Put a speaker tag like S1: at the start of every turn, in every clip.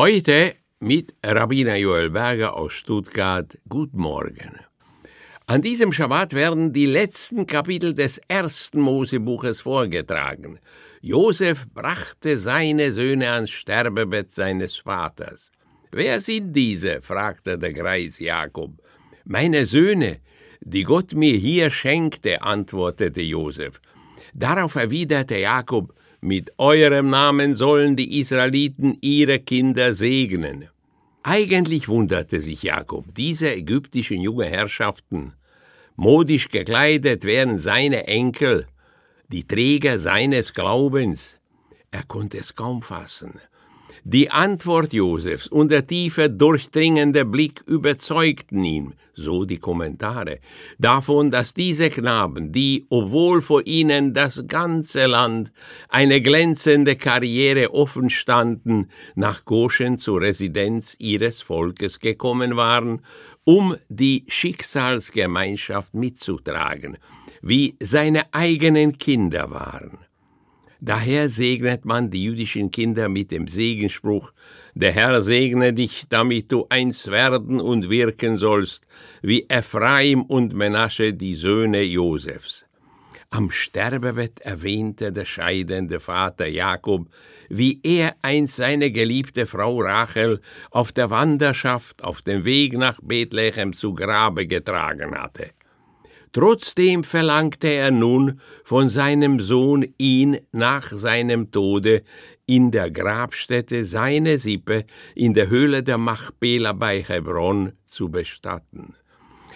S1: Heute mit Rabbiner Joel Berger aus Stuttgart. Guten Morgen. An diesem Schabbat werden die letzten Kapitel des ersten Mosebuches vorgetragen. Josef brachte seine Söhne ans Sterbebett seines Vaters. Wer sind diese? fragte der Greis Jakob. Meine Söhne, die Gott mir hier schenkte, antwortete Josef. Darauf erwiderte Jakob, mit eurem Namen sollen die Israeliten ihre Kinder segnen. Eigentlich wunderte sich Jakob, diese ägyptischen junge Herrschaften. Modisch gekleidet wären seine Enkel, die Träger seines Glaubens. Er konnte es kaum fassen. Die Antwort Josefs und der tiefe, durchdringende Blick überzeugten ihn, so die Kommentare, davon, dass diese Knaben, die, obwohl vor ihnen das ganze Land eine glänzende Karriere offen standen, nach Goshen zur Residenz ihres Volkes gekommen waren, um die Schicksalsgemeinschaft mitzutragen, wie seine eigenen Kinder waren. Daher segnet man die jüdischen Kinder mit dem Segenspruch, der Herr segne dich, damit du eins werden und wirken sollst, wie Ephraim und Menasche die Söhne Josefs. Am Sterbebett erwähnte der scheidende Vater Jakob, wie er einst seine geliebte Frau Rachel auf der Wanderschaft auf dem Weg nach Bethlehem zu Grabe getragen hatte. Trotzdem verlangte er nun von seinem Sohn, ihn nach seinem Tode in der Grabstätte seine Sippe in der Höhle der Machpela bei Hebron zu bestatten.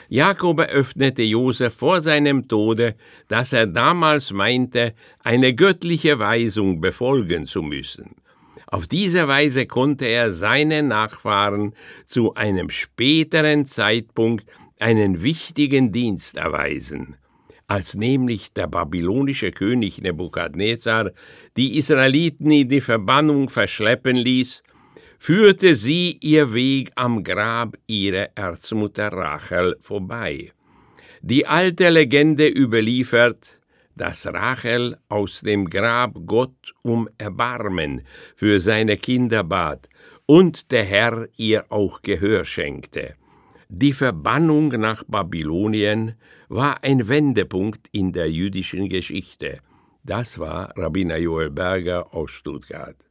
S1: Jakob eröffnete Josef vor seinem Tode, dass er damals meinte, eine göttliche Weisung befolgen zu müssen. Auf diese Weise konnte er seinen Nachfahren zu einem späteren Zeitpunkt einen wichtigen Dienst erweisen, als nämlich der babylonische König Nebukadnezar die Israeliten in die Verbannung verschleppen ließ, führte sie ihr Weg am Grab ihrer Erzmutter Rachel vorbei. Die alte Legende überliefert, dass Rachel aus dem Grab Gott um Erbarmen für seine Kinder bat und der Herr ihr auch Gehör schenkte. Die Verbannung nach Babylonien war ein Wendepunkt in der jüdischen Geschichte. Das war Rabbiner Joel Berger aus Stuttgart.